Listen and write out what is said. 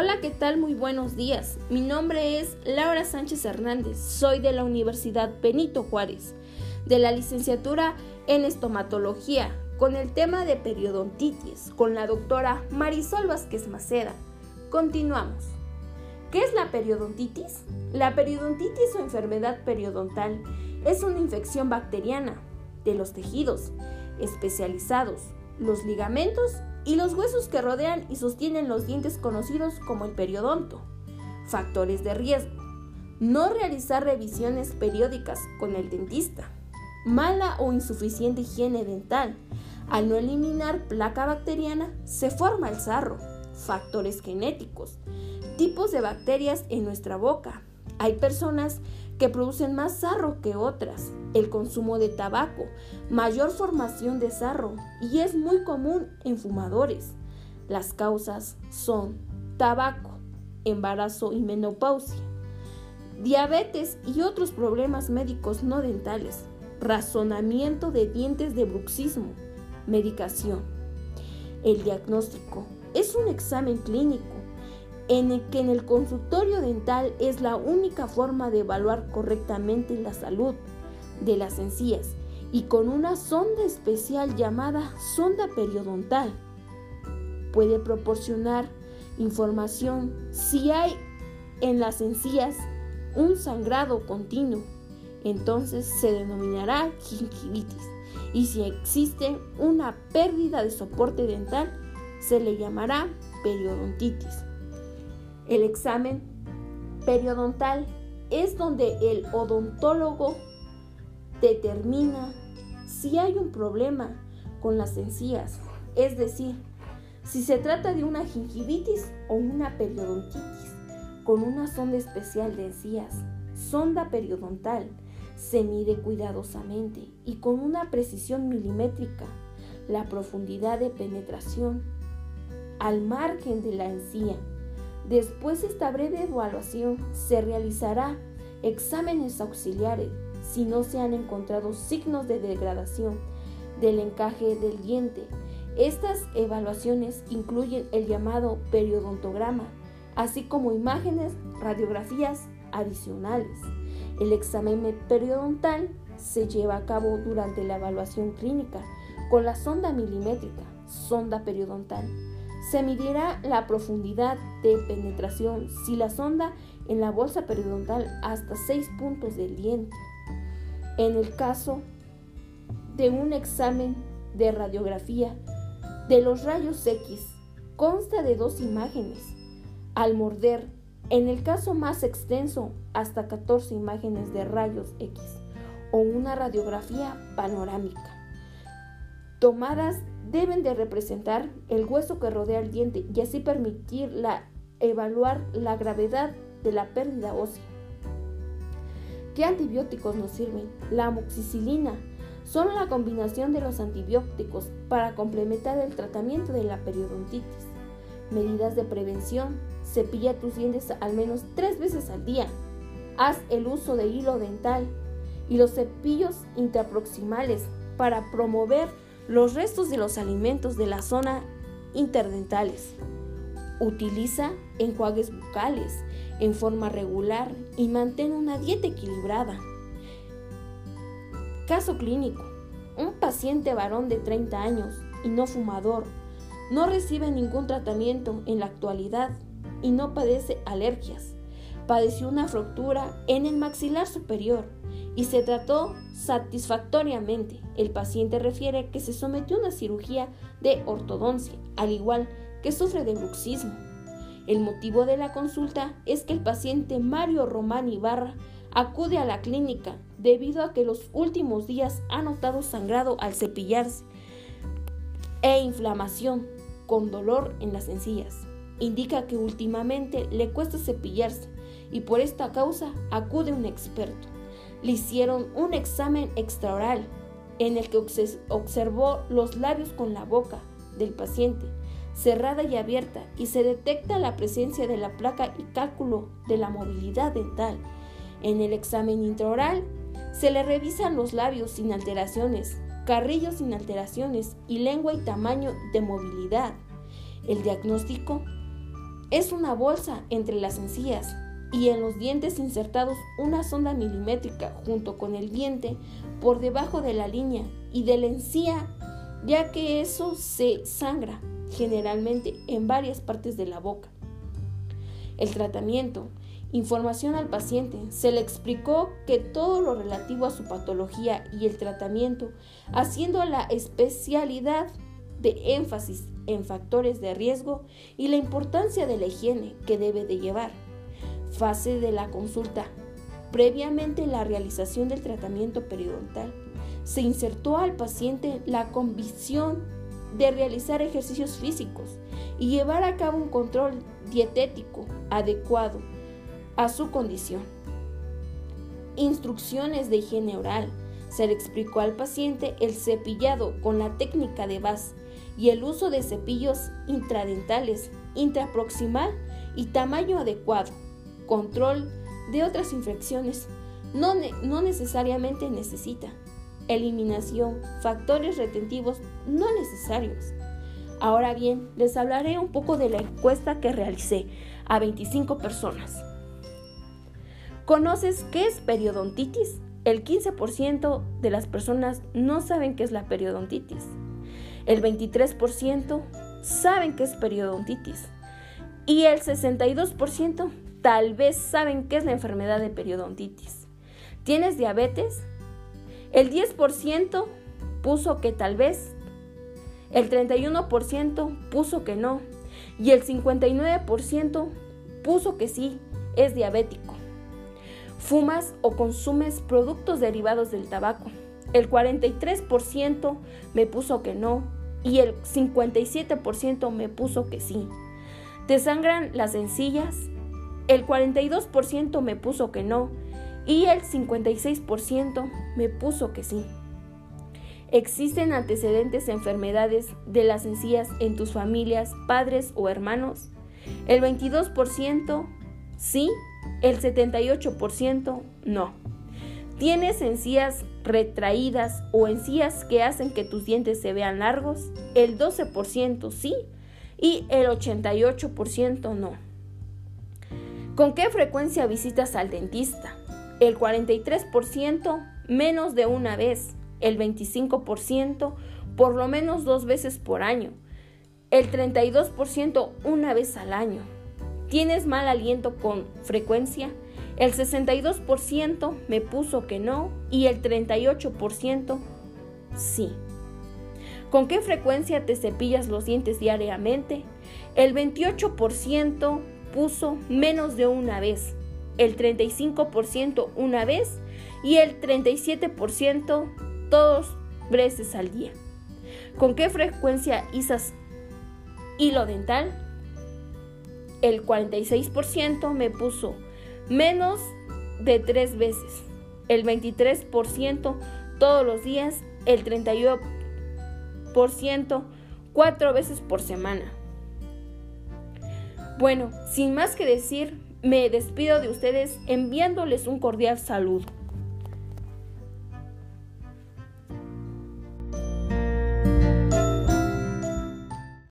Hola, ¿qué tal? Muy buenos días. Mi nombre es Laura Sánchez Hernández. Soy de la Universidad Benito Juárez, de la licenciatura en estomatología, con el tema de periodontitis, con la doctora Marisol Vázquez Maceda. Continuamos. ¿Qué es la periodontitis? La periodontitis o enfermedad periodontal es una infección bacteriana de los tejidos especializados, los ligamentos y los huesos que rodean y sostienen los dientes conocidos como el periodonto. Factores de riesgo. No realizar revisiones periódicas con el dentista. Mala o insuficiente higiene dental. Al no eliminar placa bacteriana, se forma el sarro. Factores genéticos. Tipos de bacterias en nuestra boca. Hay personas que producen más sarro que otras. El consumo de tabaco, mayor formación de sarro y es muy común en fumadores. Las causas son tabaco, embarazo y menopausia, diabetes y otros problemas médicos no dentales, razonamiento de dientes de bruxismo, medicación. El diagnóstico es un examen clínico en el que en el consultorio dental es la única forma de evaluar correctamente la salud de las encías y con una sonda especial llamada sonda periodontal. Puede proporcionar información si hay en las encías un sangrado continuo, entonces se denominará gingivitis. Y si existe una pérdida de soporte dental, se le llamará periodontitis. El examen periodontal. Es donde el odontólogo determina si hay un problema con las encías, es decir, si se trata de una gingivitis o una periodontitis, con una sonda especial de encías, sonda periodontal, se mide cuidadosamente y con una precisión milimétrica la profundidad de penetración al margen de la encía Después de esta breve evaluación se realizará exámenes auxiliares si no se han encontrado signos de degradación del encaje del diente. Estas evaluaciones incluyen el llamado periodontograma, así como imágenes, radiografías adicionales. El examen periodontal se lleva a cabo durante la evaluación clínica con la sonda milimétrica, sonda periodontal se medirá la profundidad de penetración si la sonda en la bolsa periodontal hasta 6 puntos del diente. En el caso de un examen de radiografía de los rayos X, consta de dos imágenes. Al morder, en el caso más extenso, hasta 14 imágenes de rayos X o una radiografía panorámica tomadas deben de representar el hueso que rodea el diente y así permitir evaluar la gravedad de la pérdida ósea. ¿Qué antibióticos nos sirven? La amoxicilina son la combinación de los antibióticos para complementar el tratamiento de la periodontitis. Medidas de prevención. Cepilla tus dientes al menos tres veces al día. Haz el uso de hilo dental y los cepillos intraproximales para promover los restos de los alimentos de la zona interdentales. Utiliza enjuagues bucales en forma regular y mantén una dieta equilibrada. Caso clínico. Un paciente varón de 30 años y no fumador no recibe ningún tratamiento en la actualidad y no padece alergias. Padeció una fractura en el maxilar superior y se trató satisfactoriamente. El paciente refiere que se sometió a una cirugía de ortodoncia, al igual que sufre de bruxismo. El motivo de la consulta es que el paciente Mario Román Ibarra acude a la clínica debido a que los últimos días ha notado sangrado al cepillarse e inflamación con dolor en las encías. Indica que últimamente le cuesta cepillarse y por esta causa acude un experto le hicieron un examen extraoral en el que observó los labios con la boca del paciente cerrada y abierta y se detecta la presencia de la placa y cálculo de la movilidad dental. En el examen intraoral se le revisan los labios sin alteraciones, carrillos sin alteraciones y lengua y tamaño de movilidad. El diagnóstico es una bolsa entre las encías y en los dientes insertados una sonda milimétrica junto con el diente por debajo de la línea y de la encía, ya que eso se sangra generalmente en varias partes de la boca. El tratamiento. Información al paciente. Se le explicó que todo lo relativo a su patología y el tratamiento, haciendo la especialidad de énfasis en factores de riesgo y la importancia de la higiene que debe de llevar. Fase de la consulta. Previamente la realización del tratamiento periodontal, se insertó al paciente la convicción de realizar ejercicios físicos y llevar a cabo un control dietético adecuado a su condición. Instrucciones de higiene oral. Se le explicó al paciente el cepillado con la técnica de VAS y el uso de cepillos intradentales, intraproximal y tamaño adecuado. Control de otras infecciones. No, no necesariamente necesita. Eliminación. Factores retentivos no necesarios. Ahora bien, les hablaré un poco de la encuesta que realicé a 25 personas. ¿Conoces qué es periodontitis? El 15% de las personas no saben qué es la periodontitis. El 23% saben qué es periodontitis. Y el 62% tal vez saben qué es la enfermedad de periodontitis. ¿Tienes diabetes? El 10% puso que tal vez el 31% puso que no y el 59% puso que sí, es diabético. Fumas o consumes productos derivados del tabaco. El 43% me puso que no y el 57% me puso que sí. ¿Te sangran las encías? El 42% me puso que no y el 56% me puso que sí. ¿Existen antecedentes de enfermedades de las encías en tus familias, padres o hermanos? El 22% sí, el 78% no. ¿Tienes encías retraídas o encías que hacen que tus dientes se vean largos? El 12% sí y el 88% no. ¿Con qué frecuencia visitas al dentista? El 43% menos de una vez el 25% por lo menos dos veces por año, el 32% una vez al año. ¿Tienes mal aliento con frecuencia? El 62% me puso que no y el 38% sí. ¿Con qué frecuencia te cepillas los dientes diariamente? El 28% puso menos de una vez, el 35% una vez y el 37% todos veces al día. ¿Con qué frecuencia usas hilo dental? El 46% me puso menos de tres veces. El 23% todos los días. El 31% cuatro veces por semana. Bueno, sin más que decir, me despido de ustedes enviándoles un cordial saludo.